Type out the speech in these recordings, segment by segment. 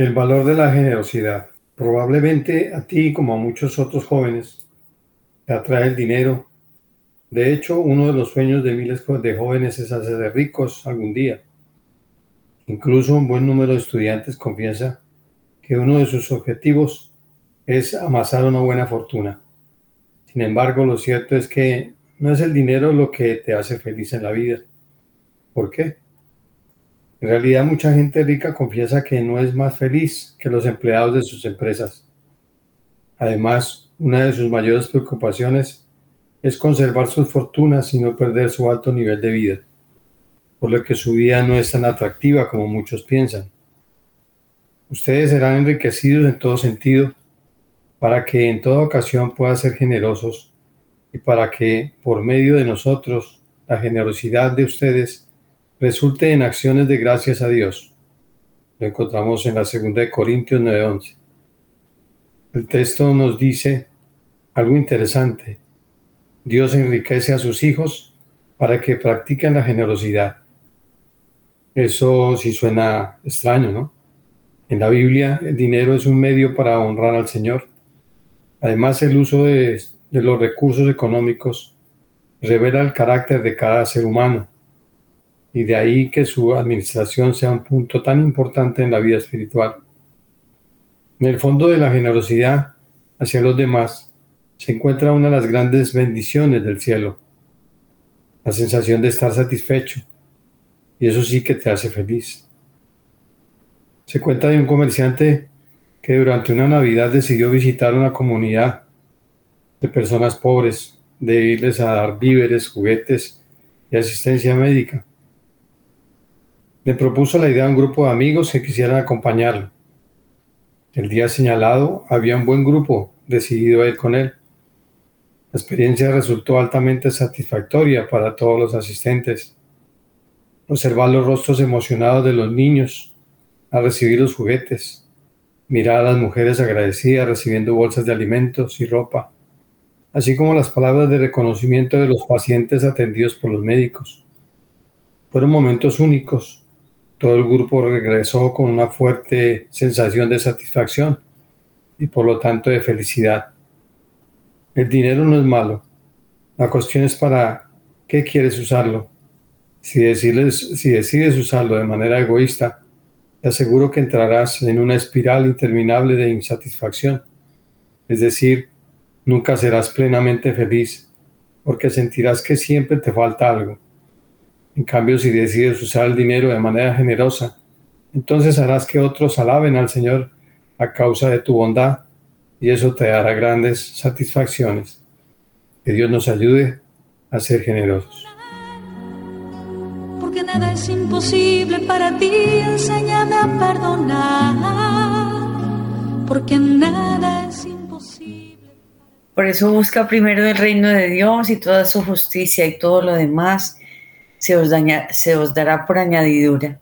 El valor de la generosidad. Probablemente a ti, como a muchos otros jóvenes, te atrae el dinero. De hecho, uno de los sueños de miles de jóvenes es hacerse ricos algún día. Incluso un buen número de estudiantes confiesa que uno de sus objetivos es amasar una buena fortuna. Sin embargo, lo cierto es que no es el dinero lo que te hace feliz en la vida. ¿Por qué? En realidad mucha gente rica confiesa que no es más feliz que los empleados de sus empresas. Además, una de sus mayores preocupaciones es conservar sus fortunas y no perder su alto nivel de vida, por lo que su vida no es tan atractiva como muchos piensan. Ustedes serán enriquecidos en todo sentido para que en toda ocasión puedan ser generosos y para que por medio de nosotros la generosidad de ustedes resulte en acciones de gracias a Dios. Lo encontramos en la segunda de Corintios 9:11. El texto nos dice algo interesante. Dios enriquece a sus hijos para que practiquen la generosidad. Eso sí suena extraño, ¿no? En la Biblia el dinero es un medio para honrar al Señor. Además el uso de, de los recursos económicos revela el carácter de cada ser humano y de ahí que su administración sea un punto tan importante en la vida espiritual. En el fondo de la generosidad hacia los demás se encuentra una de las grandes bendiciones del cielo, la sensación de estar satisfecho, y eso sí que te hace feliz. Se cuenta de un comerciante que durante una Navidad decidió visitar una comunidad de personas pobres, de irles a dar víveres, juguetes y asistencia médica. Le propuso la idea a un grupo de amigos que quisieran acompañarlo. El día señalado había un buen grupo decidido a ir con él. La experiencia resultó altamente satisfactoria para todos los asistentes. Observar los rostros emocionados de los niños al recibir los juguetes, mirar a las mujeres agradecidas recibiendo bolsas de alimentos y ropa, así como las palabras de reconocimiento de los pacientes atendidos por los médicos. Fueron momentos únicos todo el grupo regresó con una fuerte sensación de satisfacción y por lo tanto de felicidad. El dinero no es malo. La cuestión es para qué quieres usarlo. Si decides, si decides usarlo de manera egoísta, te aseguro que entrarás en una espiral interminable de insatisfacción. Es decir, nunca serás plenamente feliz porque sentirás que siempre te falta algo. En cambio, si decides usar el dinero de manera generosa, entonces harás que otros alaben al Señor a causa de tu bondad y eso te dará grandes satisfacciones. Que Dios nos ayude a ser generosos. Porque nada es imposible para ti, enséñame a perdonar. Porque nada es imposible. Por eso busca primero el reino de Dios y toda su justicia y todo lo demás se os, se os dará por añadidura.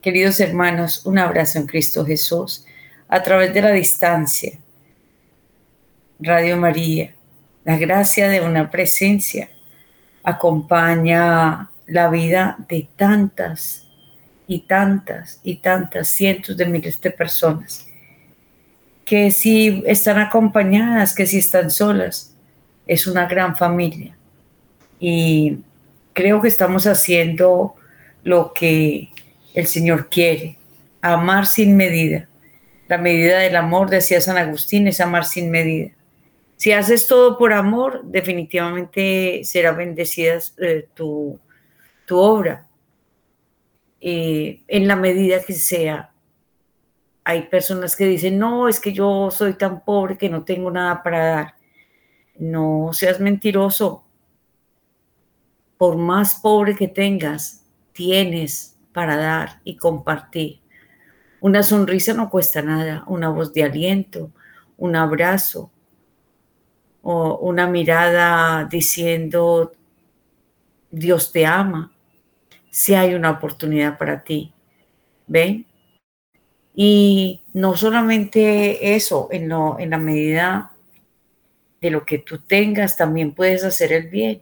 Queridos hermanos, un abrazo en Cristo Jesús a través de la distancia. Radio María, la gracia de una presencia acompaña la vida de tantas y tantas y tantas cientos de miles de personas que si están acompañadas, que si están solas, es una gran familia. Y creo que estamos haciendo lo que el Señor quiere, amar sin medida. La medida del amor, decía San Agustín, es amar sin medida. Si haces todo por amor, definitivamente será bendecida eh, tu, obra. Eh, en la medida que sea. Hay personas que dicen, no, es que yo soy tan pobre que no tengo nada para dar. No seas mentiroso, por más pobre que tengas, tienes para dar y compartir. Una sonrisa no cuesta nada, una voz de aliento, un abrazo o una mirada diciendo Dios te ama, si hay una oportunidad para ti. ¿Ven? Y no solamente eso, en, en la medida de lo que tú tengas, también puedes hacer el bien.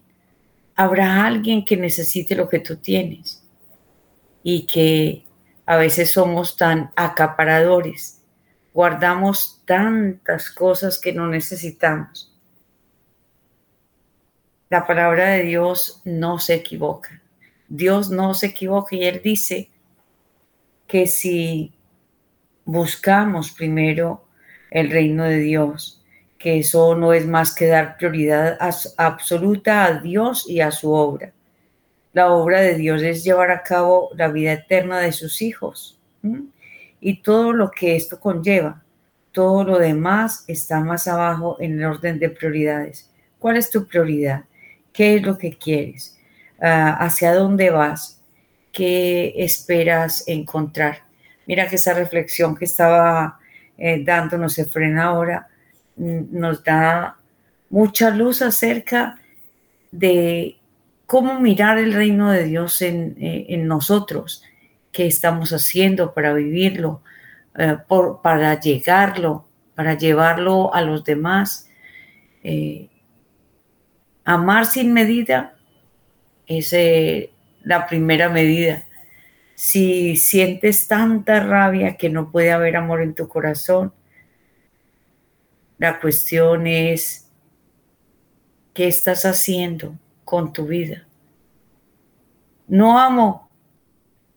Habrá alguien que necesite lo que tú tienes y que a veces somos tan acaparadores, guardamos tantas cosas que no necesitamos. La palabra de Dios no se equivoca. Dios no se equivoca y Él dice que si buscamos primero el reino de Dios, que eso no es más que dar prioridad absoluta a Dios y a su obra. La obra de Dios es llevar a cabo la vida eterna de sus hijos y todo lo que esto conlleva. Todo lo demás está más abajo en el orden de prioridades. ¿Cuál es tu prioridad? ¿Qué es lo que quieres? Ah, ¿Hacia dónde vas? ¿Qué esperas encontrar? Mira que esa reflexión que estaba eh, dándonos frena ahora nos da mucha luz acerca de cómo mirar el reino de Dios en, eh, nosotros, qué estamos haciendo para vivirlo, eh, para llegarlo, para llevarlo a los demás. amar sin medida es la primera medida si sientes tanta rabia que no puede haber amor en tu corazón, la cuestión es, ¿qué estás haciendo con tu vida? No amo,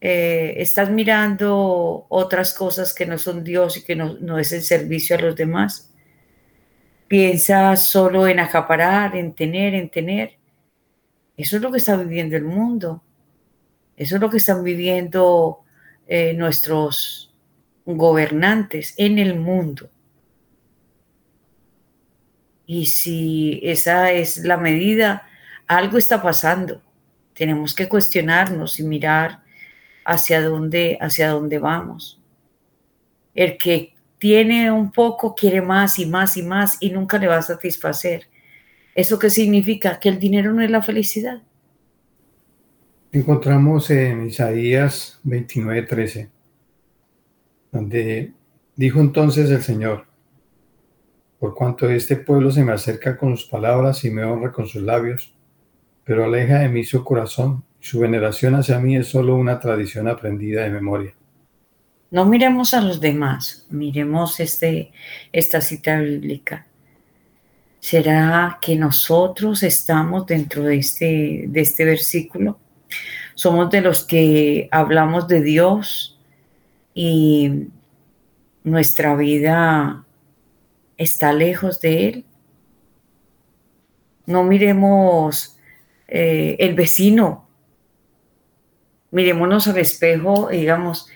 eh, estás mirando otras cosas que no son Dios y que no, es el servicio a los demás. Piensas solo en acaparar, en tener, en tener. Eso es lo que está viviendo el mundo. Eso es lo que están viviendo eh, nuestros gobernantes en el mundo. Y si esa es la medida, algo está pasando. Tenemos que cuestionarnos y mirar hacia dónde, hacia dónde vamos. El que tiene un poco quiere más y más y más y nunca le va a satisfacer. ¿Eso qué significa? Que el dinero no es la felicidad encontramos en Isaías 29:13, donde dijo entonces el Señor, por cuanto este pueblo se me acerca con sus palabras y me honra con sus labios, pero aleja de mí su corazón, su veneración hacia mí es solo una tradición aprendida de memoria. No miremos a los demás, miremos este, esta cita bíblica. ¿Será que nosotros estamos dentro de este, de este versículo? Somos de los que hablamos de Dios y nuestra vida está lejos de Él. No miremos eh, el vecino, miremonos al espejo y digamos,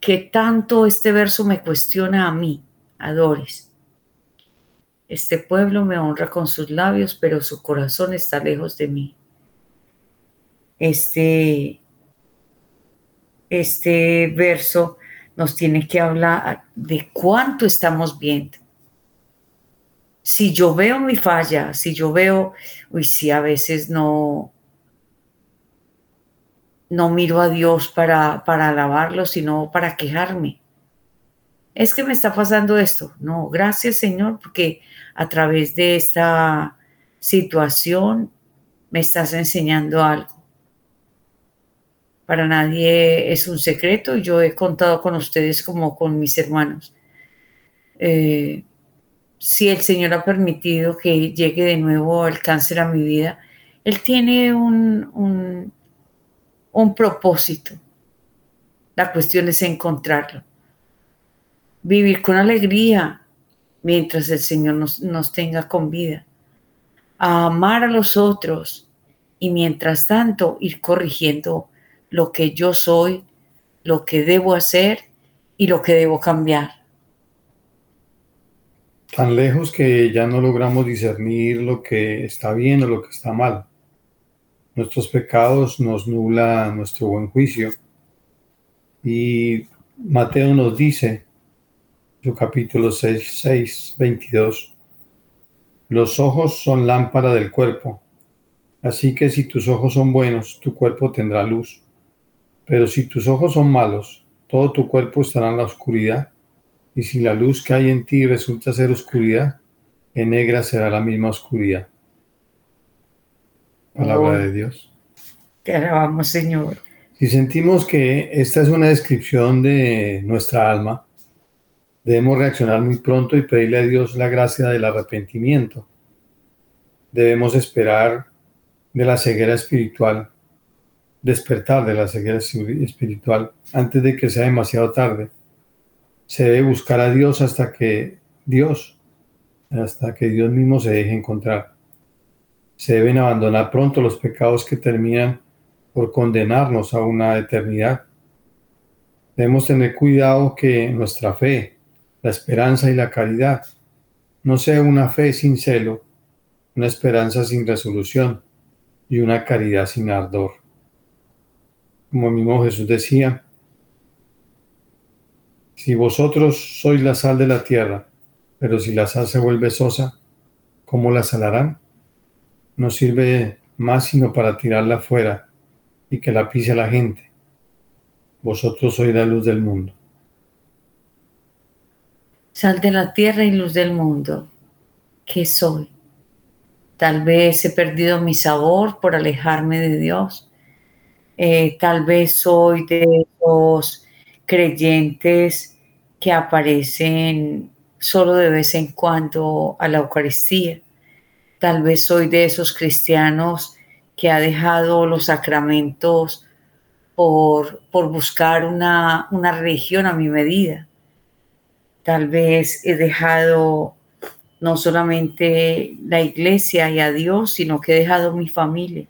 ¿qué tanto este verso me cuestiona a mí, Adores? Este pueblo me honra con sus labios, pero su corazón está lejos de mí este, este verso nos tiene que hablar de cuánto estamos viendo. Si yo veo mi falla, si yo veo, uy, si a veces no, no miro a Dios para, para alabarlo, sino para quejarme. Es que me está pasando esto. No, gracias Señor, porque a través de esta situación me estás enseñando algo para nadie es un secreto. Yo he contado con ustedes como con mis hermanos. Eh, si el Señor ha permitido que llegue de nuevo el cáncer a mi vida, Él tiene un, un, propósito. La cuestión es encontrarlo. Vivir con alegría mientras el Señor nos, nos tenga con vida. A amar a los otros y mientras tanto ir corrigiendo lo que yo soy, lo que debo hacer y lo que debo cambiar. Tan lejos que ya no logramos discernir lo que está bien o lo que está mal. Nuestros pecados nos nublan nuestro buen juicio. Y Mateo nos dice, su capítulo 6, 6, 22, los ojos son lámpara del cuerpo, así que si tus ojos son buenos, tu cuerpo tendrá luz, pero si tus ojos son malos, todo tu cuerpo estará en la oscuridad, y si la luz que hay en ti resulta ser oscuridad, en negra será la misma oscuridad. Palabra de Dios. Te alabamos, Señor. Si sentimos que esta es una descripción de nuestra alma, debemos reaccionar muy pronto y pedirle a Dios la gracia del arrepentimiento. Debemos esperar de la ceguera espiritual, despertar de la ceguera espiritual antes de que sea demasiado tarde. Se debe buscar a Dios hasta que Dios, hasta que Dios mismo se deje encontrar. Se deben abandonar pronto los pecados que terminan por condenarnos a una eternidad. Debemos tener cuidado que nuestra fe, la esperanza y la caridad no sea una fe sin celo, una esperanza sin resolución y una caridad sin ardor. Como mismo Jesús decía, si vosotros sois la sal de la tierra, pero si la sal se vuelve sosa, ¿cómo la salarán? No sirve más sino para tirarla fuera y que la pise la gente. Vosotros sois la luz del mundo. Sal de la tierra y luz del mundo. ¿Qué soy? Tal vez he perdido mi sabor por alejarme de Dios. Eh, tal vez soy de los creyentes que aparecen solo de vez en cuando a la Eucaristía. Tal vez soy de esos cristianos que ha dejado los sacramentos por, por buscar una, una religión a mi medida. Tal vez he dejado no solamente la iglesia y a Dios, sino que he dejado mi familia.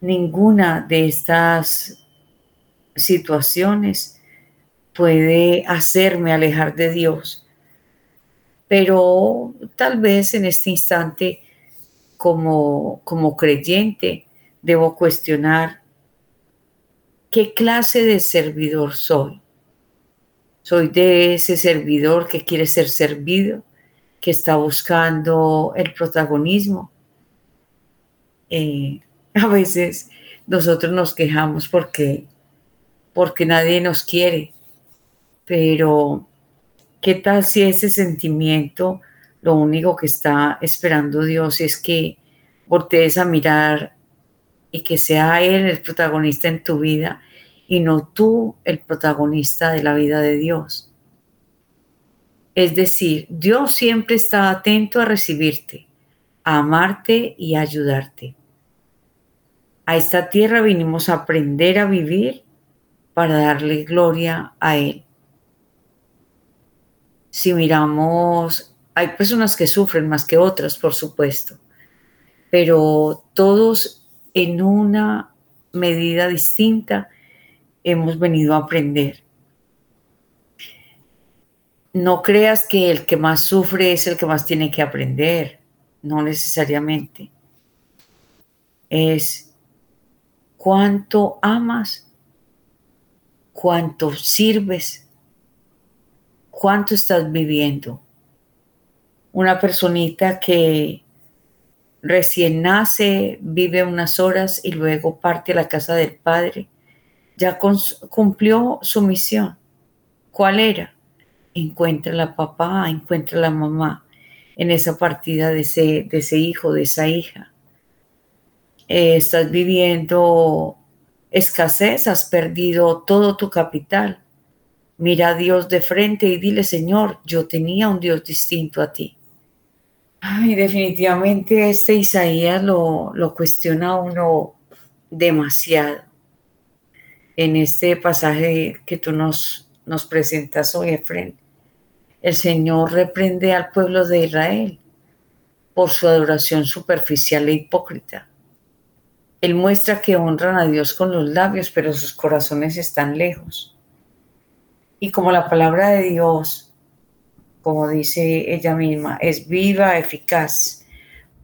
Ninguna de estas situaciones puede hacerme alejar de Dios. Pero tal vez en este instante como, como creyente debo cuestionar qué clase de servidor soy. Soy de ese servidor que quiere ser servido, que está buscando el protagonismo. Eh, a veces nosotros nos quejamos porque, porque nadie nos quiere, pero ¿qué tal si ese sentimiento lo único que está esperando Dios es que voltees a mirar y que sea Él el protagonista en tu vida y no tú el protagonista de la vida de Dios. Es decir, Dios siempre está atento a recibirte, a amarte y a ayudarte. A esta tierra vinimos a aprender a vivir para darle gloria a Él. Si miramos hay personas que sufren más que otras, por supuesto, pero todos en una medida distinta hemos venido a aprender. No creas que el que más sufre es el que más tiene que aprender, no necesariamente. Es cuánto amas, cuánto sirves, cuánto estás viviendo una personita que recién nace, vive unas horas y luego parte a la casa del Padre, ya cumplió su misión. ¿Cuál era? Encuentra la papá, encuentra la mamá en esa partida de ese, de ese hijo, de esa hija. Eh, estás viviendo escasez, has perdido todo tu capital. Mira a Dios de frente y dile, Señor, yo tenía un Dios distinto a ti. Ay, definitivamente este Isaías lo, lo cuestiona uno demasiado. En este pasaje que tú nos, nos presentas hoy, Efren, el Señor reprende al pueblo de Israel por su adoración superficial e hipócrita. Él muestra que honran a Dios con los labios, pero sus corazones están lejos. Y como la palabra de Dios como dice ella misma, es viva, eficaz,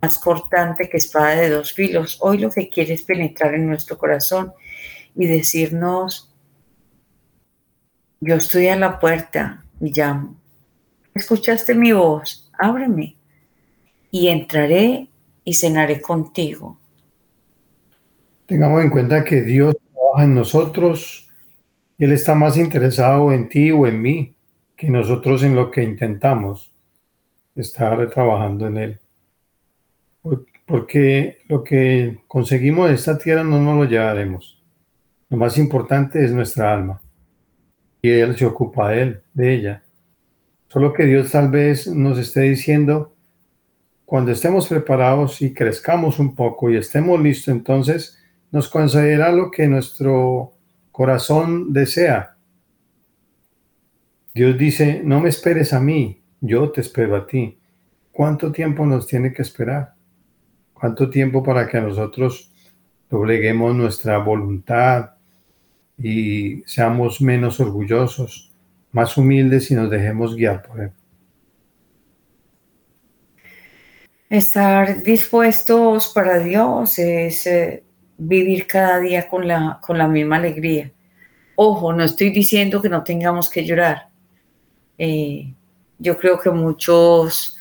más cortante que espada de dos filos. Hoy lo que quiere es penetrar en nuestro corazón y decirnos Yo estoy a la puerta y llamo. ¿Escuchaste mi voz? Ábreme y entraré y cenaré contigo. Tengamos en cuenta que Dios trabaja en nosotros Él está más interesado en ti o en mí que nosotros en lo que intentamos estar trabajando en Él. Porque lo que conseguimos de esta tierra no nos lo llevaremos. Lo más importante es nuestra alma. Y Él se ocupa de él, de ella. Solo que Dios tal vez nos esté diciendo, cuando estemos preparados y crezcamos un poco y estemos listos, entonces nos concederá lo que nuestro corazón desea. Dios dice, no me esperes a mí, yo te espero a ti. ¿Cuánto tiempo nos tiene que esperar? ¿Cuánto tiempo para que nosotros dobleguemos nuestra voluntad y seamos menos orgullosos, más humildes y nos dejemos guiar por Él? Estar dispuestos para Dios es eh, vivir cada día con la, con la misma alegría. Ojo, no estoy diciendo que no tengamos que llorar. Eh, yo creo que muchos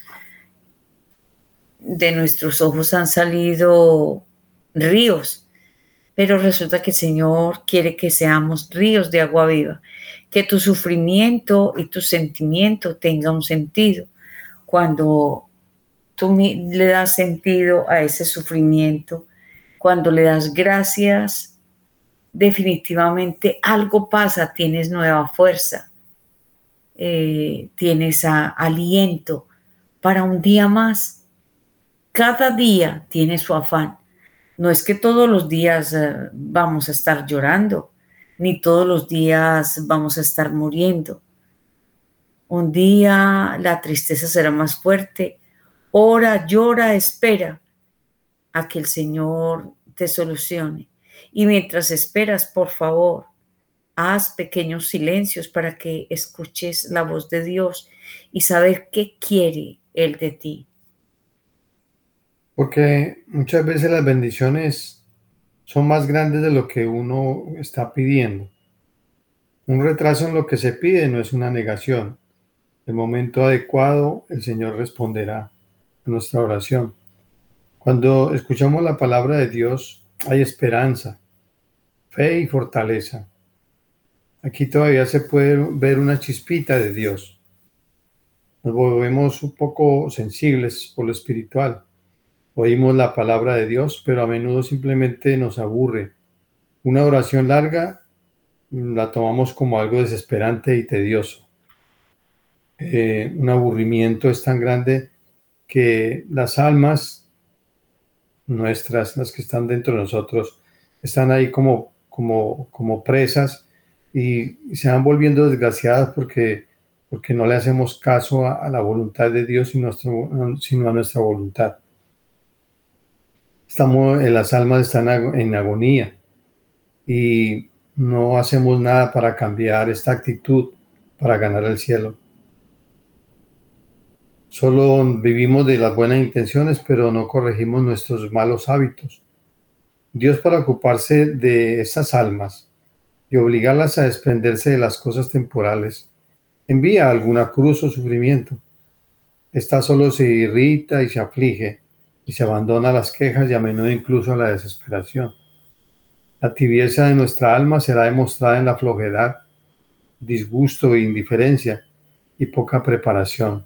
de nuestros ojos han salido ríos, pero resulta que el Señor quiere que seamos ríos de agua viva, que tu sufrimiento y tu sentimiento tenga un sentido. Cuando tú le das sentido a ese sufrimiento, cuando le das gracias, definitivamente algo pasa, tienes nueva fuerza, eh, tienes aliento para un día más. Cada día tiene su afán. No es que todos los días eh, vamos a estar llorando, ni todos los días vamos a estar muriendo. Un día la tristeza será más fuerte, ora, llora, espera a que el Señor te solucione. Y mientras esperas, por favor, haz pequeños silencios para que escuches la voz de Dios y saber qué quiere Él de ti. Porque muchas veces las bendiciones son más grandes de lo que uno está pidiendo. Un retraso en lo que se pide no es una negación. El momento adecuado, el Señor responderá nuestra oración. Cuando escuchamos la palabra de Dios, hay esperanza, fe y fortaleza. Aquí todavía se puede ver una chispita de Dios. Nos volvemos un poco sensibles por lo espiritual. Oímos la palabra de Dios, pero a menudo simplemente nos aburre. Una oración larga la tomamos como algo desesperante y tedioso. Eh, un aburrimiento es tan grande que las almas nuestras, las que están dentro de nosotros, están ahí como, como, como presas y, se van volviendo desgraciadas porque, porque no le hacemos caso a, la voluntad de Dios, sino, sino a nuestra voluntad. Estamos, eh, las almas están en agonía y no hacemos nada para cambiar esta actitud, para ganar el cielo. Solo vivimos de las buenas intenciones, pero no corregimos nuestros malos hábitos. Dios para ocuparse de esas almas y obligarlas a desprenderse de las cosas temporales, envía alguna cruz o sufrimiento. Esta solo se irrita y se aflige y se abandona a las quejas y a menudo incluso a la desesperación. La tibieza de nuestra alma será demostrada en la flojedad, disgusto e indiferencia y poca preparación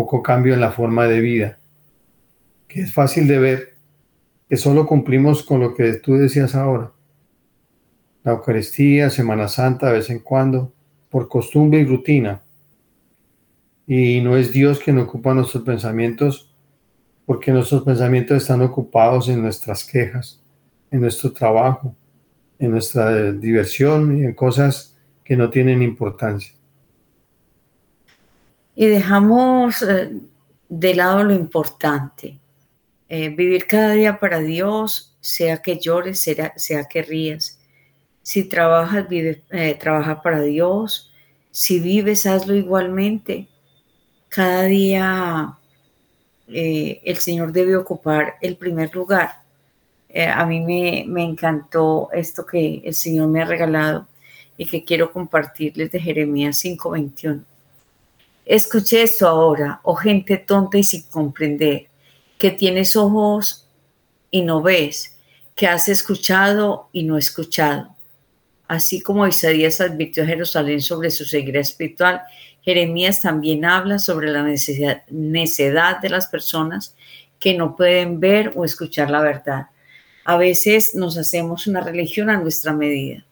poco cambio en la forma de vida, que es fácil de ver, que solo cumplimos con lo que tú decías ahora. La Eucaristía, Semana Santa de vez en cuando, por costumbre y rutina. Y no es Dios quien ocupa nuestros pensamientos, porque nuestros pensamientos están ocupados en nuestras quejas, en nuestro trabajo, en nuestra diversión y en cosas que no tienen importancia y dejamos eh, de lado lo importante. Eh, vivir cada día para Dios, sea que llores, sea, sea que rías. Si trabajas, vive, eh, trabaja para Dios. Si vives, hazlo igualmente. Cada día el Señor debe ocupar el primer lugar. a mí me, me encantó esto que el Señor me ha regalado y que quiero compartirles de Jeremías 5:21. Escuché esto ahora, oh gente tonta y sin comprender, que tienes ojos y no ves, que has escuchado y no escuchado. Así como Isaías advirtió a Jerusalén sobre su ceguera espiritual, Jeremías también habla sobre la necesidad, de las personas que no pueden ver o escuchar la verdad. A veces nos hacemos una religión a nuestra medida,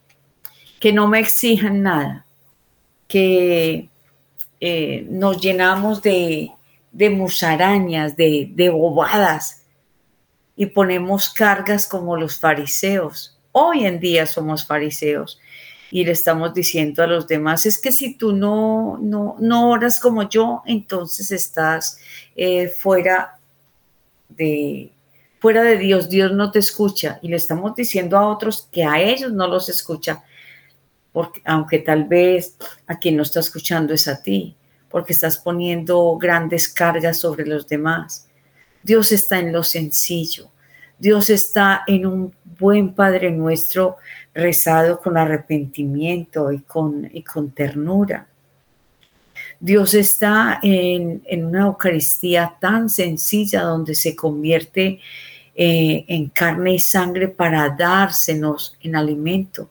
que no me exijan nada, que eh, nos llenamos de, musarañas, de, de bobadas y ponemos cargas como los fariseos. Hoy en día somos fariseos y le estamos diciendo a los demás, es que si tú no, no, no oras como yo, entonces estás eh, fuera, de, fuera de Dios, Dios no te escucha. Y le estamos diciendo a otros que a ellos no los escucha, porque, aunque tal vez a quien no está escuchando es a ti, porque estás poniendo grandes cargas sobre los demás. Dios está en lo sencillo. Dios está en un buen Padre nuestro rezado con arrepentimiento y con, y con ternura. Dios está en, una Eucaristía tan sencilla donde se convierte eh, en carne y sangre para dársenos en alimento.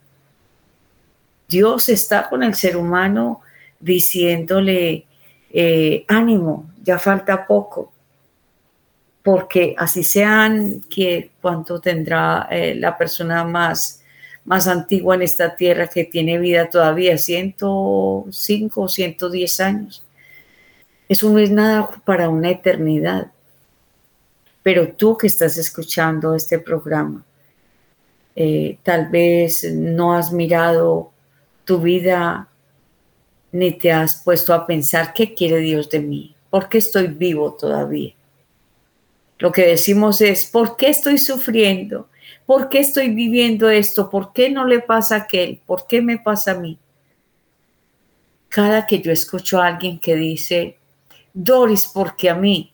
Dios está con el ser humano diciéndole, eh, ánimo, ya falta poco, porque así sean que cuánto tendrá eh, la persona más, más antigua en esta tierra que tiene vida todavía, 105 o 110 años. Eso no es nada para una eternidad. Pero tú que estás escuchando este programa, eh, tal vez no has mirado tu vida ni te has puesto a pensar qué quiere Dios de mí, por qué estoy vivo todavía. Lo que decimos es, ¿por qué estoy sufriendo? ¿Por qué estoy viviendo esto? ¿Por qué no le pasa a aquel? ¿Por qué me pasa a mí? Cada que yo escucho a alguien que dice, Doris, porque a mí,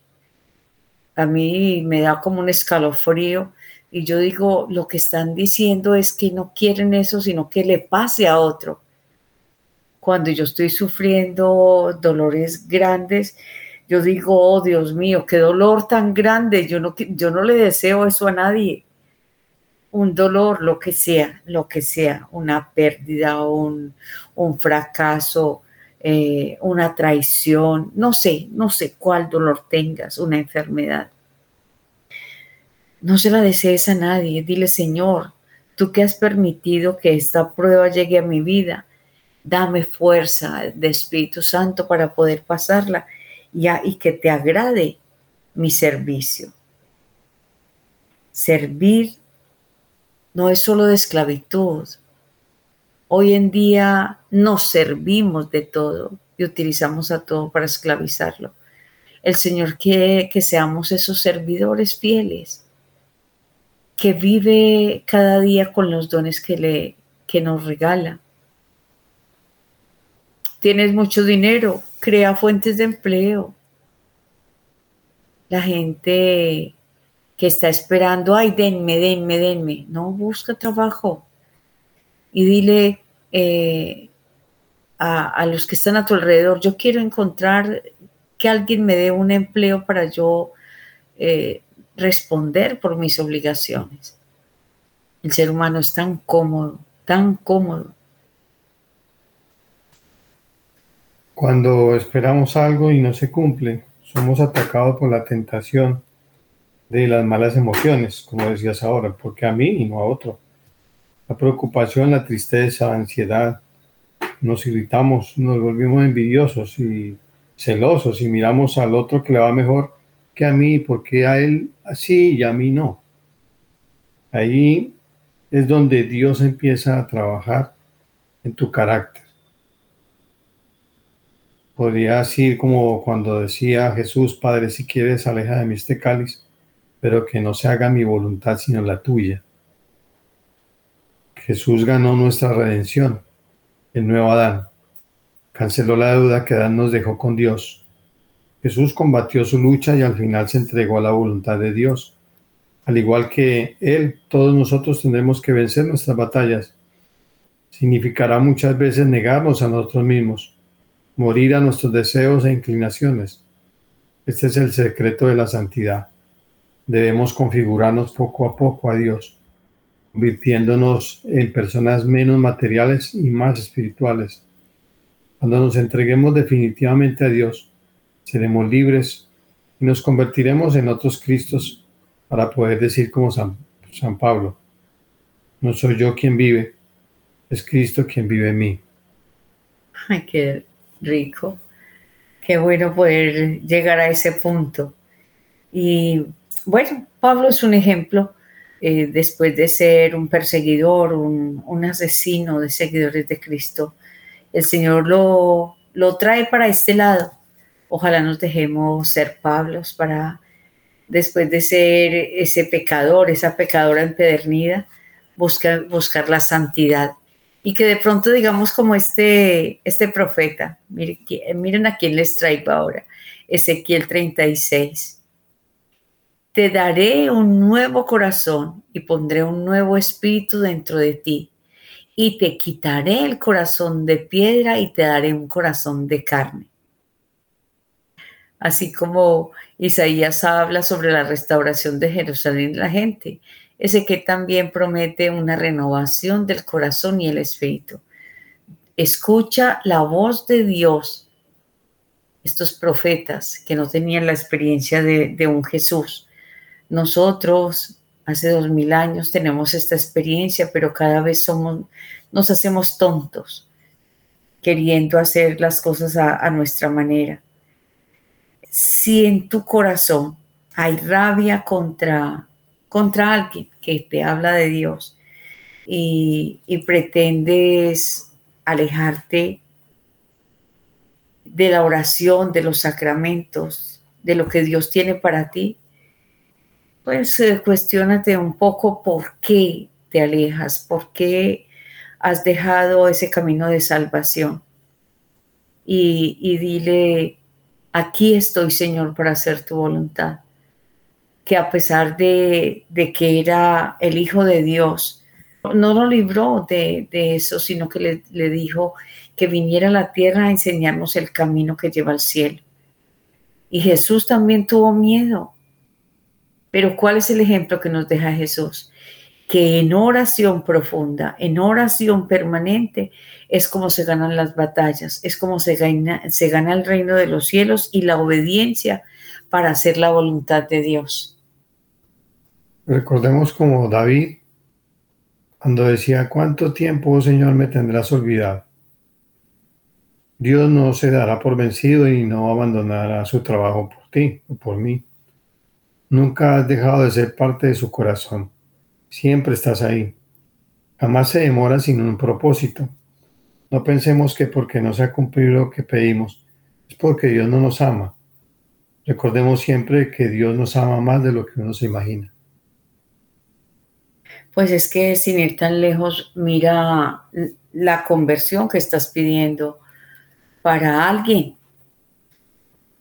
a mí me da como un escalofrío y yo digo, lo que están diciendo es que no quieren eso, sino que le pase a otro. Cuando yo estoy sufriendo dolores grandes, yo digo, oh Dios mío, qué dolor tan grande, yo no, yo no le deseo eso a nadie. Un dolor, lo que sea, lo que sea, una pérdida, un, un fracaso, eh, una traición, no sé, no sé cuál dolor tengas, una enfermedad. No se la desees a nadie, dile Señor, tú que has permitido que esta prueba llegue a mi vida, dame fuerza de Espíritu Santo para poder pasarla y, que te agrade mi servicio. Servir no es solo de esclavitud. Hoy en día nos servimos de todo y utilizamos a todo para esclavizarlo. El Señor quiere que seamos esos servidores fieles, que vive cada día con los dones que, le, que nos regala. Tienes mucho dinero, crea fuentes de empleo. La gente que está esperando, ay, denme, denme, denme, no busca trabajo. Y dile eh, a, los que están a tu alrededor, yo quiero encontrar que alguien me dé un empleo para yo eh, responder por mis obligaciones. El ser humano es tan cómodo, tan cómodo Cuando esperamos algo y no se cumple, somos atacados por la tentación de las malas emociones, como decías ahora, porque a mí y no a otro. La preocupación, la tristeza, la ansiedad, nos irritamos, nos volvimos envidiosos y celosos y miramos al otro que le va mejor que a mí, porque a él así y a mí no. Ahí es donde Dios empieza a trabajar en tu carácter Podría decir como cuando decía Jesús, Padre, si quieres, aleja de mí este cáliz, pero que no se haga mi voluntad sino la tuya. Jesús ganó nuestra redención, el nuevo Adán. Canceló la deuda que Adán nos dejó con Dios. Jesús combatió su lucha y al final se entregó a la voluntad de Dios. Al igual que Él, todos nosotros tendremos que vencer nuestras batallas. Significará muchas veces negarnos a nosotros mismos, morir a nuestros deseos e inclinaciones. Este es el secreto de la santidad. Debemos configurarnos poco a poco a Dios, convirtiéndonos en personas menos materiales y más espirituales. Cuando nos entreguemos definitivamente a Dios, seremos libres y nos convertiremos en otros Cristos para poder decir como San, San Pablo, no soy yo quien vive, es Cristo quien vive en mí. Ay, qué rico. Qué bueno poder llegar a ese punto. Y bueno, Pablo es un ejemplo. Eh, después de ser un perseguidor, un, un, asesino de seguidores de Cristo, el Señor lo, lo trae para este lado. Ojalá nos dejemos ser Pablos para, después de ser ese pecador, esa pecadora empedernida, buscar, la santidad y que de pronto digamos como este, este profeta, miren a quién les traigo ahora, Ezequiel 36. Te daré un nuevo corazón y pondré un nuevo espíritu dentro de ti y te quitaré el corazón de piedra y te daré un corazón de carne. Así como Isaías habla sobre la restauración de Jerusalén la gente, ese que también promete una renovación del corazón y el espíritu. Escucha la voz de Dios. Estos profetas que no tenían la experiencia de, un Jesús. Nosotros, hace dos mil años, tenemos esta experiencia, pero cada vez somos, nos hacemos tontos, queriendo hacer las cosas a, a nuestra manera. Si en tu corazón hay rabia contra contra alguien que te habla de Dios y, pretendes alejarte de la oración, de los sacramentos, de lo que Dios tiene para ti, pues eh, cuestionate un poco por qué te alejas, por qué has dejado ese camino de salvación. Y, y dile, aquí estoy Señor para hacer tu voluntad que a pesar de, que era el Hijo de Dios, no lo libró de, eso, sino que le, le, dijo que viniera a la tierra a enseñarnos el camino que lleva al cielo. Y Jesús también tuvo miedo. Pero ¿cuál es el ejemplo que nos deja Jesús? Que en oración profunda, en oración permanente, es como se ganan las batallas, es como se gana, el reino de los cielos y la obediencia para hacer la voluntad de Dios. Recordemos como David, cuando decía, ¿cuánto tiempo, oh Señor, me tendrás olvidado? Dios no se dará por vencido y no abandonará su trabajo por ti o por mí. Nunca has dejado de ser parte de su corazón. Siempre estás ahí. Jamás se demora sin un propósito. No pensemos que porque no se ha cumplido lo que pedimos, es porque Dios no nos ama. Recordemos siempre que Dios nos ama más de lo que uno se imagina pues es que sin ir tan lejos, mira la conversión que estás pidiendo para alguien.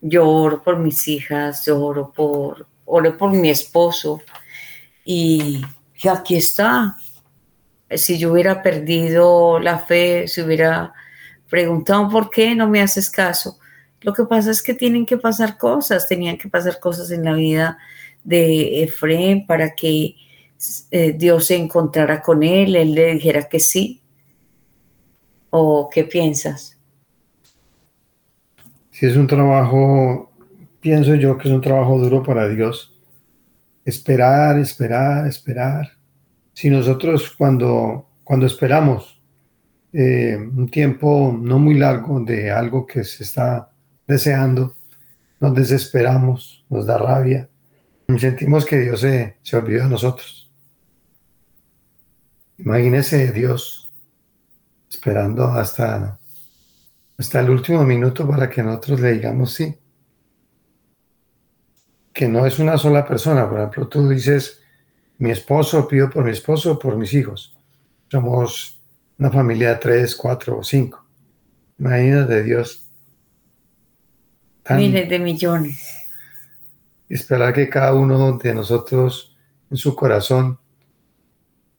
Yo oro por mis hijas, yo oro por, oro por mi esposo y, y aquí está. Si yo hubiera perdido la fe, si hubiera preguntado por qué no me haces caso, lo que pasa es que tienen que pasar cosas, tenían que pasar cosas en la vida de Efraín para que eh, Dios se encontrara con él, él le dijera que sí? ¿O qué piensas? Si es un trabajo, pienso yo que es un trabajo duro para Dios. Esperar, esperar, esperar. Si nosotros cuando, cuando esperamos eh, un tiempo no muy largo de algo que se está deseando, nos desesperamos, nos da rabia, sentimos que Dios se, se olvidó de nosotros. Imagínese Dios esperando hasta, hasta el último minuto para que nosotros le digamos sí. Que no es una sola persona. Por ejemplo, tú dices, mi esposo, pido por mi esposo, por mis hijos. Somos una familia de tres, cuatro o cinco. Imagínate Dios. Miles de millones. Esperar que cada uno de nosotros en su corazón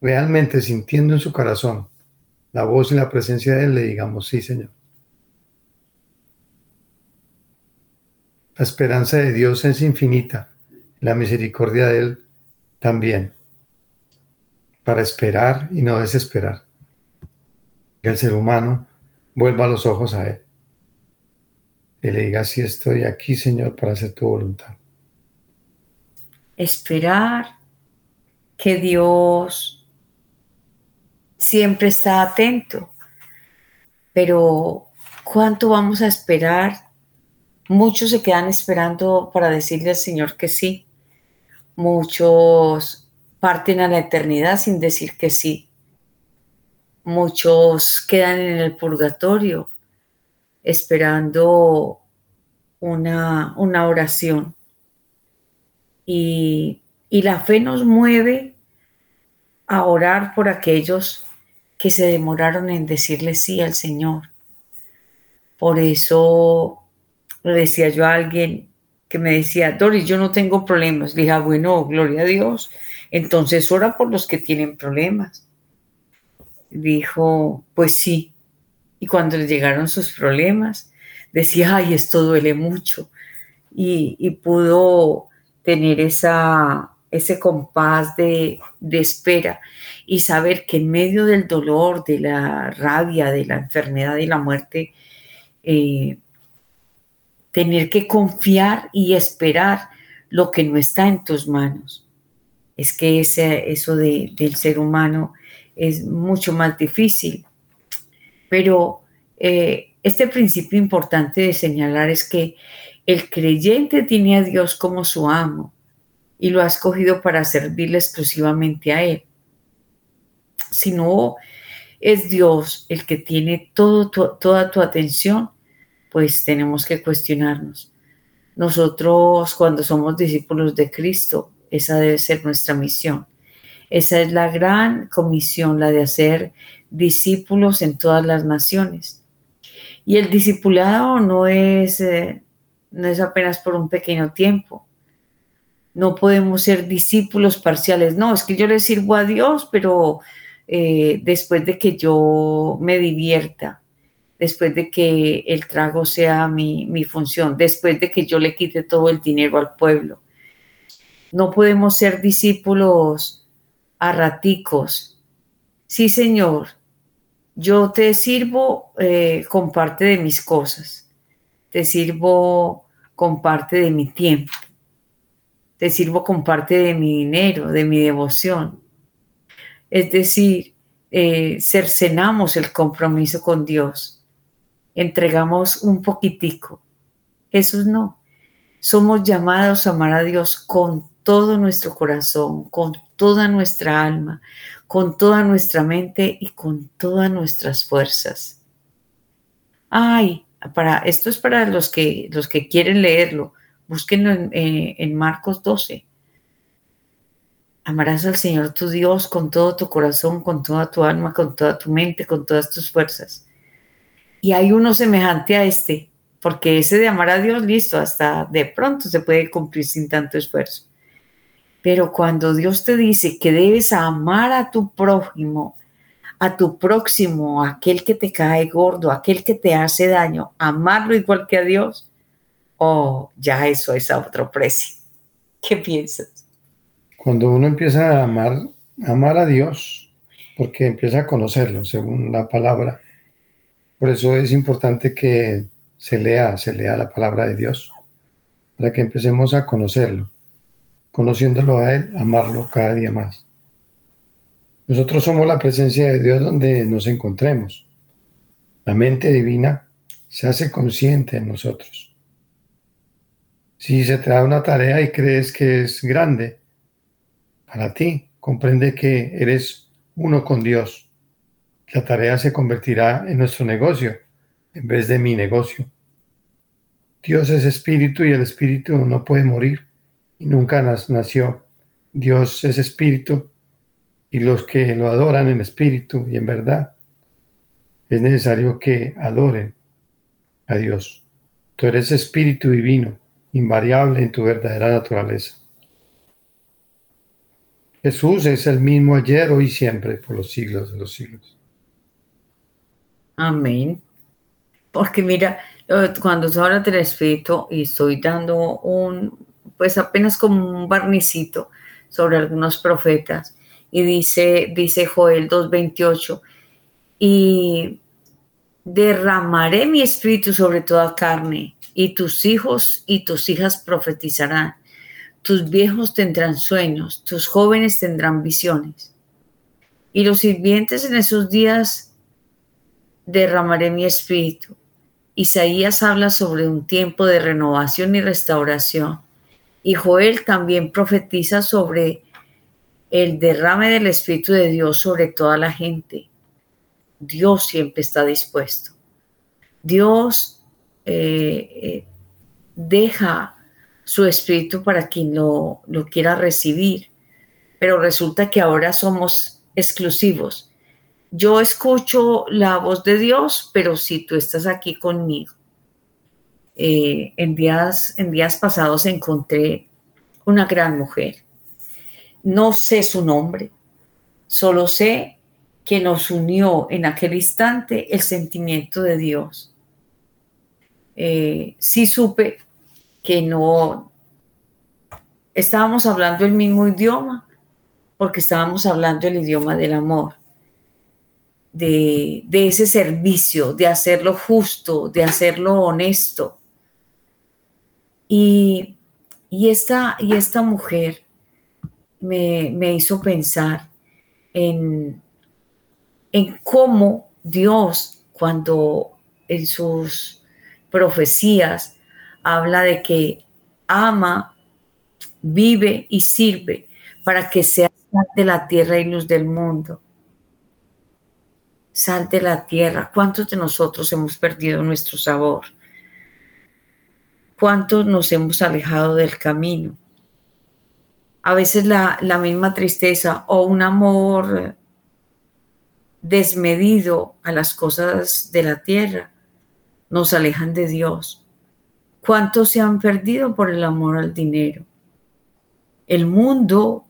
realmente sintiendo en su corazón la voz y la presencia de Él, le digamos, sí, Señor. La esperanza de Dios es infinita, la misericordia de Él también, para esperar y no desesperar. Que el ser humano vuelva los ojos a Él y le diga, sí estoy aquí, Señor, para hacer tu voluntad. Esperar que Dios siempre está atento, pero ¿cuánto vamos a esperar? Muchos se quedan esperando para decirle al Señor que sí. Muchos parten a la eternidad sin decir que sí. Muchos quedan en el purgatorio esperando una, una oración. Y, y la fe nos mueve a orar por aquellos que se demoraron en decirle sí al Señor. Por eso le decía yo a alguien que me decía, Doris, yo no tengo problemas. Le dije, ah, bueno, gloria a Dios. Entonces ora por los que tienen problemas. Dijo, pues sí. Y cuando le llegaron sus problemas, decía, ay, esto duele mucho. Y, pudo tener esa, ese compás de, espera y saber que en medio del dolor, de la rabia, de la enfermedad y la muerte, eh, tener que confiar y esperar lo que no está en tus manos. Es que ese, eso del ser humano es mucho más difícil. Pero eh, este principio importante de señalar es que el creyente tiene a Dios como su amo y lo ha escogido para servirle exclusivamente a Él. Si no es Dios el que tiene todo toda tu atención, pues tenemos que cuestionarnos. Nosotros cuando somos discípulos de Cristo, esa debe ser nuestra misión. Esa es la gran comisión, la de hacer discípulos en todas las naciones. Y el discipulado no es, eh, no es apenas por un pequeño tiempo. No podemos ser discípulos parciales. No, es que yo le sirvo a Dios, pero eh, después de que yo me divierta, después de que el trago sea mi, función, después de que yo le quite todo el dinero al pueblo. No podemos ser discípulos a raticos. Sí, Señor, yo te sirvo eh, con parte de mis cosas, te sirvo con parte de mi tiempo, te sirvo con parte de mi dinero, de mi devoción. Es decir, eh, cercenamos el compromiso con Dios entregamos un poquitico. Jesús no. Somos llamados a amar a Dios con todo nuestro corazón, con toda nuestra alma, con toda nuestra mente y con todas nuestras fuerzas. Ay, para, esto es para los que, los que quieren leerlo. Búsquenlo en, eh, en Marcos 12. Amarás al Señor tu Dios con todo tu corazón, con toda tu alma, con toda tu mente, con todas tus fuerzas y hay uno semejante a este, porque ese de amar a Dios, listo, hasta de pronto se puede cumplir sin tanto esfuerzo. Pero cuando Dios te dice que debes amar a tu prójimo, a tu próximo, aquel que te cae gordo, aquel que te hace daño, amarlo igual que a Dios, oh, ya eso es a otro precio. ¿Qué piensas? Cuando uno empieza a amar, amar a Dios, porque empieza a conocerlo, según la palabra, por eso es importante que se lea, se lea la palabra de Dios, para que empecemos a conocerlo, conociéndolo a Él, amarlo cada día más. Nosotros somos la presencia de Dios donde nos encontremos. La mente divina se hace consciente en nosotros. Si se te da una tarea y crees que es grande para ti, comprende que eres uno con Dios la tarea se convertirá en nuestro negocio en vez de mi negocio. Dios es espíritu y el espíritu no puede morir y nunca nació. Dios es espíritu y los que lo adoran en espíritu y en verdad, es necesario que adoren a Dios. Tú eres espíritu divino, invariable en tu verdadera naturaleza. Jesús es el mismo ayer, hoy y siempre, por los siglos de los siglos. Amén. Porque mira, cuando habla del Espíritu y estoy dando un, pues apenas como un barnicito sobre algunos profetas, y dice, dice Joel 2.28, y derramaré mi espíritu sobre toda carne, y tus hijos y tus hijas profetizarán, tus viejos tendrán sueños, tus jóvenes tendrán visiones. Y los sirvientes en esos días derramaré mi espíritu. Isaías habla sobre un tiempo de renovación y restauración. Y Joel también profetiza sobre el derrame del Espíritu de Dios sobre toda la gente. Dios siempre está dispuesto. Dios eh, eh, deja su Espíritu para quien lo, lo quiera recibir, pero resulta que ahora somos exclusivos. Yo escucho la voz de Dios, pero si tú estás aquí conmigo. Eh, en, días, en días pasados encontré una gran mujer no sé su nombre, solo sé que nos unió en aquel instante el sentimiento de Dios. Eh, sí supe que no estábamos hablando el mismo idioma, porque estábamos hablando el idioma del amor, de, ese servicio, de hacerlo justo, de hacerlo honesto. Y, y, esta, y esta mujer me, hizo pensar en, en cómo Dios, cuando en sus profecías habla de que ama, vive y sirve para que sea de la tierra y luz del mundo. Sal de la tierra. ¿Cuántos de nosotros hemos perdido nuestro sabor? ¿Cuántos nos hemos alejado del camino? a veces la, misma tristeza o un amor desmedido a las cosas de la tierra nos alejan de Dios. ¿Cuántos se han perdido por el amor al dinero? El mundo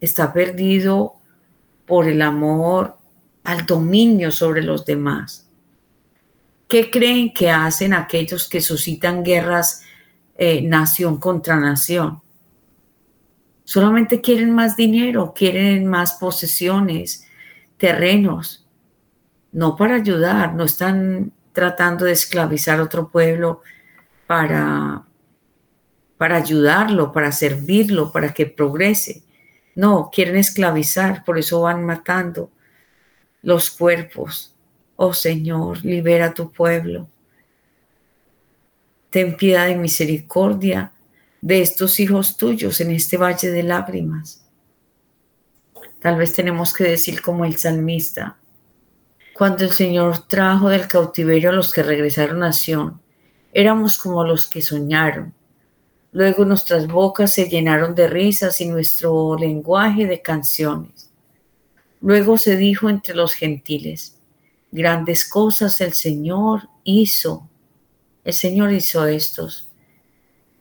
está perdido por el amor al dominio sobre los demás. ¿Qué creen que hacen aquellos que suscitan guerras eh, nación contra nación? Solamente quieren más dinero, quieren más posesiones, terrenos, no para ayudar, no están tratando de esclavizar a otro pueblo para, para ayudarlo, para servirlo, para que progrese. No, quieren esclavizar, por eso van matando los cuerpos. Oh Señor, libera a tu pueblo. Ten piedad y misericordia de estos hijos tuyos en este valle de lágrimas. Tal vez tenemos que decir como el salmista, cuando el Señor trajo del cautiverio a los que regresaron a Sión, éramos como los que soñaron. Luego nuestras bocas se llenaron de risas y nuestro lenguaje de canciones. Luego se dijo entre los gentiles, grandes cosas el Señor hizo. El Señor hizo estos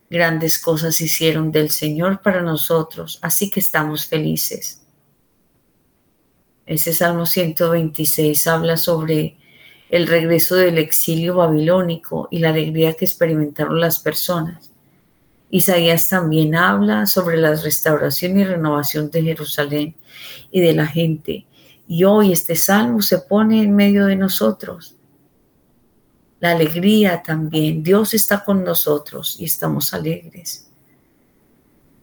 Grandes cosas hicieron del Señor para nosotros, así que estamos felices. Ese Salmo 126 habla sobre el regreso del exilio babilónico y la alegría que experimentaron las personas. Isaías también habla sobre la restauración y renovación de Jerusalén y de la gente. Y hoy este salmo se pone en medio de nosotros la alegría también. Dios está con nosotros y estamos alegres.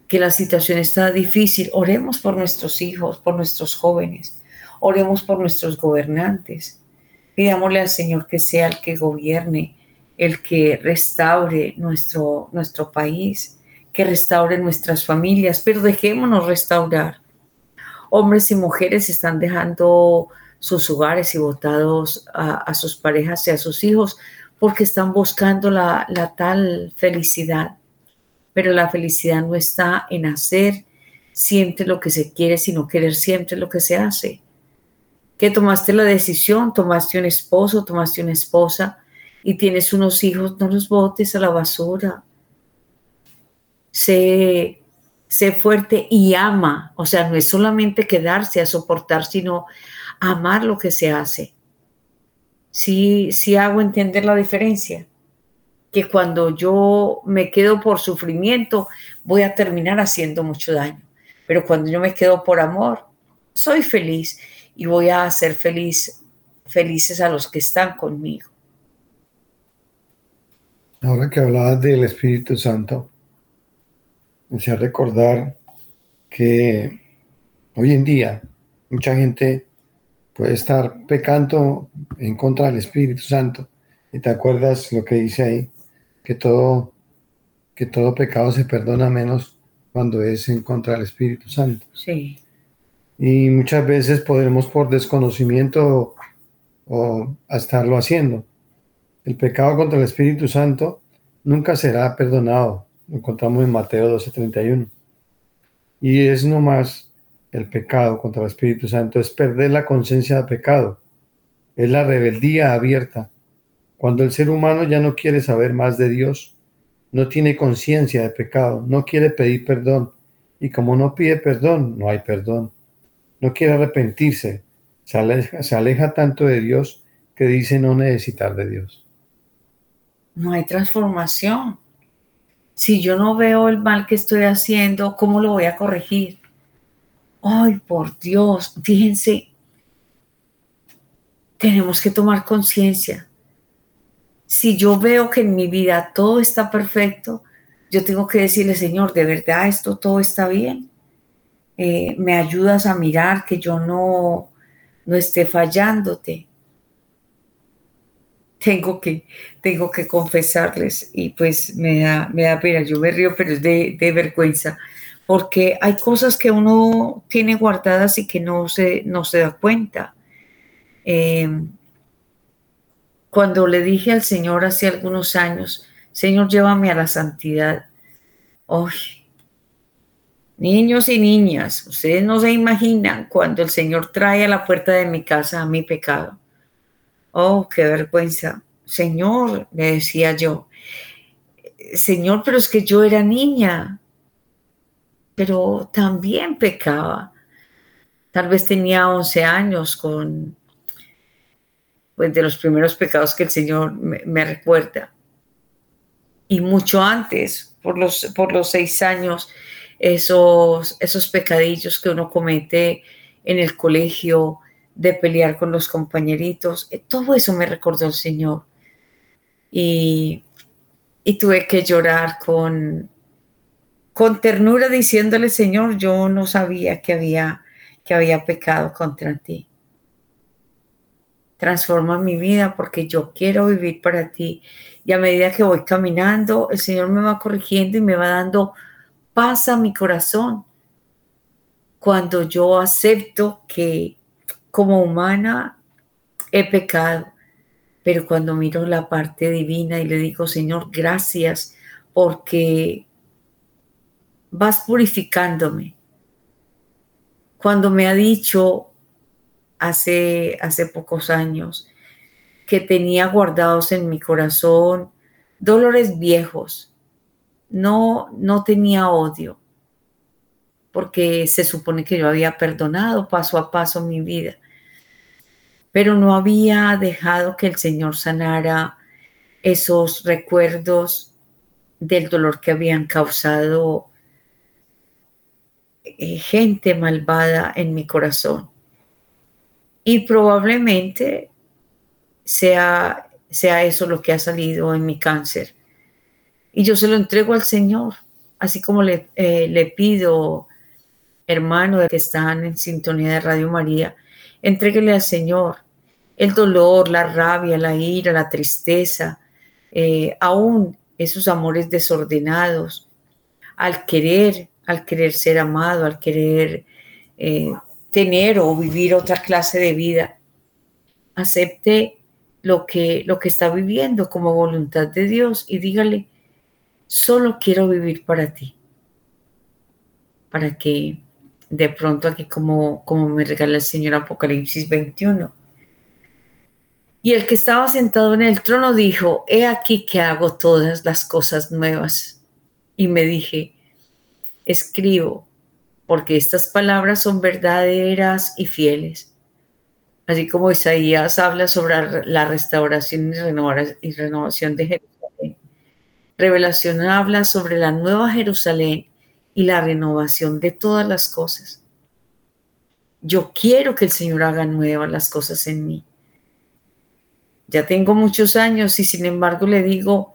Que la situación está difícil, oremos por nuestros hijos, por nuestros jóvenes, oremos por nuestros gobernantes. Pidámosle al Señor que sea el que gobierne, el que restaure nuestro, nuestro país, que restaure nuestras familias, pero dejémonos restaurar. Hombres y mujeres están dejando sus hogares y votados a, sus parejas y a sus hijos porque están buscando la, tal felicidad. Pero la felicidad no está en hacer siempre lo que se quiere, sino querer siempre lo que se hace. Que tomaste la decisión, tomaste un esposo, tomaste una esposa y tienes unos hijos, no los botes a la basura. Sé, sé fuerte y ama. O sea, no es solamente quedarse a soportar, sino amar lo que se hace. sí, sí hago entender la diferencia. Que cuando yo me quedo por sufrimiento, voy a terminar haciendo mucho daño. Pero cuando yo me quedo por amor, soy feliz y voy a hacer feliz, felices a los que están conmigo. Ahora que hablabas del Espíritu Santo, me hacía recordar que hoy en día mucha gente puede estar pecando en contra del Espíritu Santo. Y te acuerdas lo que dice ahí, que todo, que todo pecado se perdona menos cuando es en contra del Espíritu Santo. Sí. Y muchas veces podremos por desconocimiento o, estarlo haciendo. El pecado contra el Espíritu Santo nunca será perdonado. Lo encontramos en Mateo 12:31. Y es nomás el pecado contra el Espíritu Santo, es perder la conciencia de pecado. Es la rebeldía abierta. Cuando el ser humano ya no quiere saber más de Dios, no tiene conciencia de pecado, no quiere pedir perdón. Y como no pide perdón, no hay perdón. No quiere arrepentirse, se aleja, se aleja tanto de Dios que dice no necesitar de Dios. No hay transformación. Si yo no veo el mal que estoy haciendo, ¿cómo lo voy a corregir? Ay, por Dios, fíjense, tenemos que tomar conciencia si yo veo que en mi vida todo está perfecto, yo tengo que decirle, Señor, de verdad esto todo está bien. Eh, me ayudas a mirar que yo no, no esté fallándote. Tengo que, tengo que confesarles y pues me da, me da pena, yo me río, pero es de, vergüenza, porque hay cosas que uno tiene guardadas y que no se, no se da cuenta. Eh, cuando le dije al Señor hace algunos años, Señor, llévame a la santidad. ¡Ay! Niños y niñas, ustedes no se imaginan cuando el Señor trae a la puerta de mi casa a mi pecado. Oh, qué vergüenza. Señor, le decía yo, Señor, pero es que yo era niña, pero también pecaba. Tal vez tenía 11 años con pues, de los primeros pecados que el Señor me, recuerda. Y mucho antes, por los, por los seis años, esos, esos pecadillos que uno comete en el colegio, de pelear con los compañeritos, eh, todo eso me recordó el Señor. Y, y tuve que llorar con, con ternura diciéndole, Señor, yo no sabía que había, que había pecado contra ti transforma mi vida porque yo quiero vivir para ti. Y a medida que voy caminando, el Señor me va corrigiendo y me va dando paz a mi corazón. Cuando yo acepto que como humana he pecado, pero cuando miro la parte divina y le digo, Señor, gracias porque vas purificándome. Cuando me ha dicho, hace, hace pocos años, que tenía guardados en mi corazón dolores viejos. No, no tenía odio, porque se supone que yo había perdonado paso a paso mi vida, pero no había dejado que el Señor sanara esos recuerdos del dolor que habían causado eh, gente malvada en mi corazón y probablemente sea, sea eso lo que ha salido en mi cáncer. Y yo se lo entrego al Señor, así como le, eh, le pido, hermano, que están en sintonía de Radio María, entréguele al Señor el dolor, la rabia, la ira, la tristeza, eh, aún esos amores desordenados, al querer, al querer ser amado, al querer eh, tener o vivir otra clase de vida. Acepte lo que, lo que está viviendo como voluntad de Dios y dígale, solo quiero vivir para ti. Para que de pronto aquí como, como me regala el Señor Apocalipsis 21. Y el que estaba sentado en el trono dijo, he aquí que hago todas las cosas nuevas. Y me dije, escribo porque estas palabras son verdaderas y fieles. Así como Isaías habla sobre la restauración y renovación de Jerusalén. Revelación habla sobre la nueva Jerusalén y la renovación de todas las cosas. Yo quiero que el Señor haga nuevas las cosas en mí. Ya tengo muchos años y sin embargo le digo,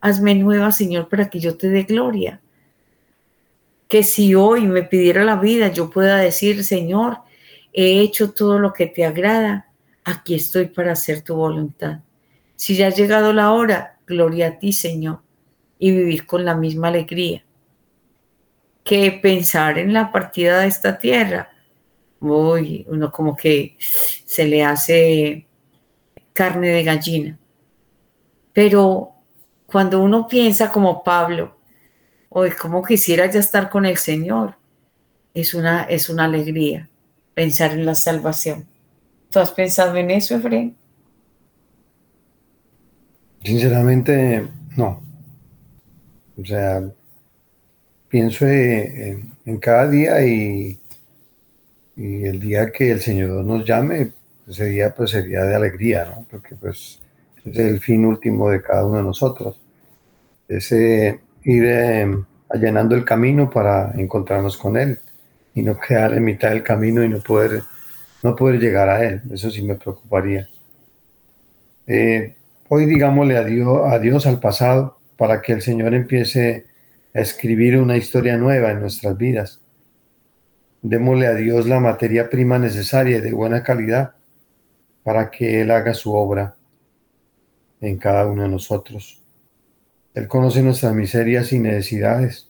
hazme nueva, Señor, para que yo te dé gloria. Que si hoy me pidiera la vida, yo pueda decir, Señor, he hecho todo lo que te agrada, aquí estoy para hacer tu voluntad. Si ya ha llegado la hora, gloria a ti, Señor, y vivir con la misma alegría. Que pensar en la partida de esta tierra, uy, uno como que se le hace carne de gallina. Pero cuando uno piensa como Pablo, hoy como quisiera ya estar con el Señor, es una, es una alegría pensar en la salvación. ¿Tú has pensado en eso, Efraín? Sinceramente, no. O sea, pienso en, cada día y, el día que el Señor nos llame, ese día pues sería de alegría, ¿no? Porque pues es el fin último de cada uno de nosotros. Ese ir eh, allanando el camino para encontrarnos con Él y no quedar en mitad del camino y no poder, no poder llegar a Él. Eso sí me preocuparía. Eh, hoy digámosle adiós, adiós al pasado para que el Señor empiece a escribir una historia nueva en nuestras vidas. Démosle a Dios la materia prima necesaria y de buena calidad para que Él haga su obra en cada uno de nosotros. Él conoce nuestras miserias y necesidades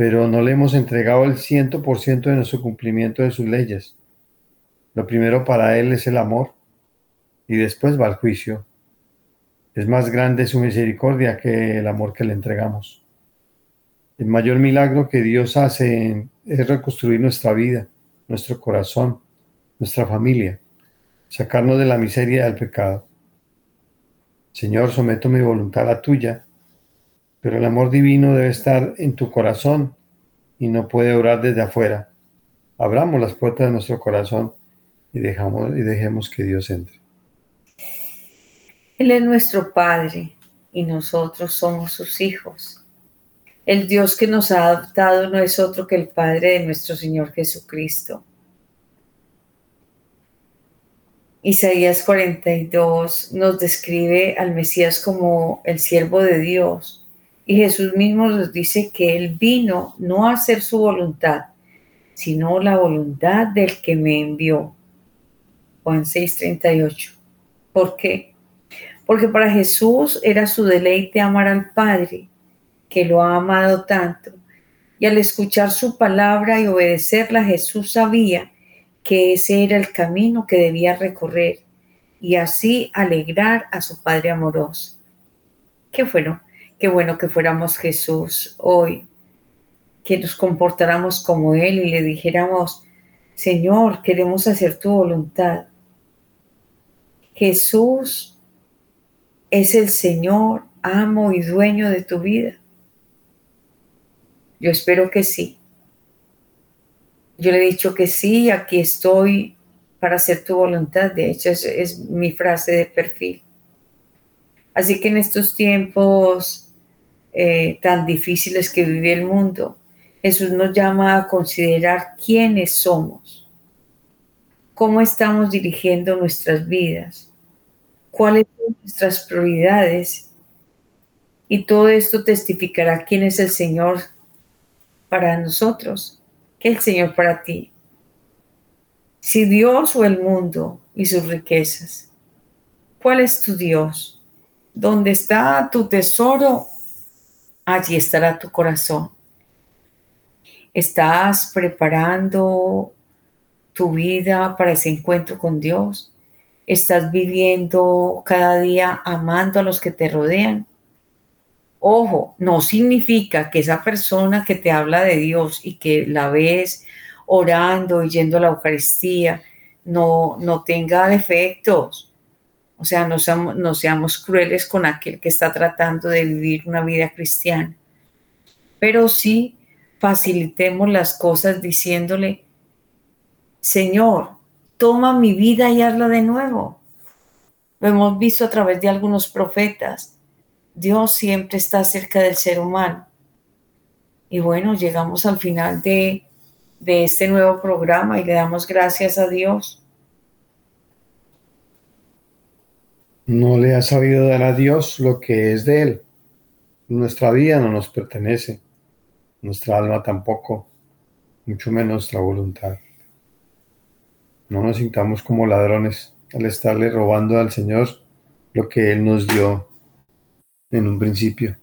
pero no le hemos entregado el ciento por ciento de nuestro cumplimiento de sus leyes. Lo primero para Él es el amor y después va el juicio. Es más grande su misericordia que el amor que le entregamos. El mayor milagro que Dios hace es reconstruir nuestra vida, nuestro corazón, nuestra familia, sacarnos de la miseria del pecado. Señor, someto mi voluntad a tuya pero el amor divino debe estar en tu corazón y no puede orar desde afuera. Abramos las puertas de nuestro corazón y, dejamos, y dejemos que Dios entre. Él es nuestro Padre y nosotros somos sus hijos. El Dios que nos ha adoptado no es otro que el Padre de nuestro Señor Jesucristo. Isaías 42 nos describe al Mesías como el siervo de Dios y Jesús mismo nos dice que Él vino no a hacer su voluntad, sino la voluntad del que me envió. Juan 6:38. ¿Por qué? Porque para Jesús era su deleite amar al Padre, que lo ha amado tanto. Y al escuchar su palabra y obedecerla, Jesús sabía que ese era el camino que debía recorrer y así alegrar a su Padre amoroso. ¿Qué fueron? Qué bueno que fuéramos Jesús hoy, que nos comportáramos como Él y le dijéramos, Señor, queremos hacer tu voluntad. Jesús es el Señor, amo y dueño de tu vida. Yo espero que sí. Yo le he dicho que sí, aquí estoy para hacer tu voluntad. De hecho, es, es mi frase de perfil. Así que en estos tiempos eh, tan difíciles que vive el mundo, Jesús nos llama a considerar quiénes somos, cómo estamos dirigiendo nuestras vidas, cuáles son nuestras prioridades. Y todo esto testificará quién es el Señor para nosotros, que el Señor para ti. Si Dios o el mundo y sus riquezas, ¿cuál es tu Dios? ¿Dónde está tu tesoro? allí estará tu corazón. ¿Estás preparando tu vida para ese encuentro con Dios? ¿Estás viviendo cada día amando a los que te rodean? Ojo, no significa que esa persona que te habla de Dios y que la ves orando y yendo a la Eucaristía no, no tenga defectos o sea, no seamos, no seamos crueles con aquel que está tratando de vivir una vida cristiana. Pero sí facilitemos las cosas diciéndole, Señor, toma mi vida y hazla de nuevo. Lo hemos visto a través de algunos profetas. Dios siempre está cerca del ser humano. Y bueno, llegamos al final de, de este nuevo programa y le damos gracias a Dios. No le ha sabido dar a Dios lo que es de Él. Nuestra vida no nos pertenece, nuestra alma tampoco, mucho menos nuestra voluntad. No nos sintamos como ladrones al estarle robando al Señor lo que Él nos dio en un principio.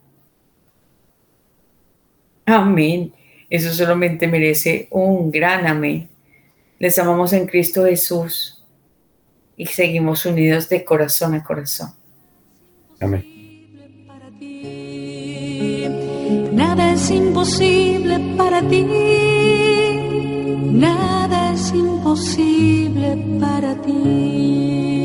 Amén. Eso solamente merece un gran amén. Les amamos en Cristo Jesús y seguimos unidos de corazón a corazón. Amén. Nada es imposible para ti. Nada es imposible para ti.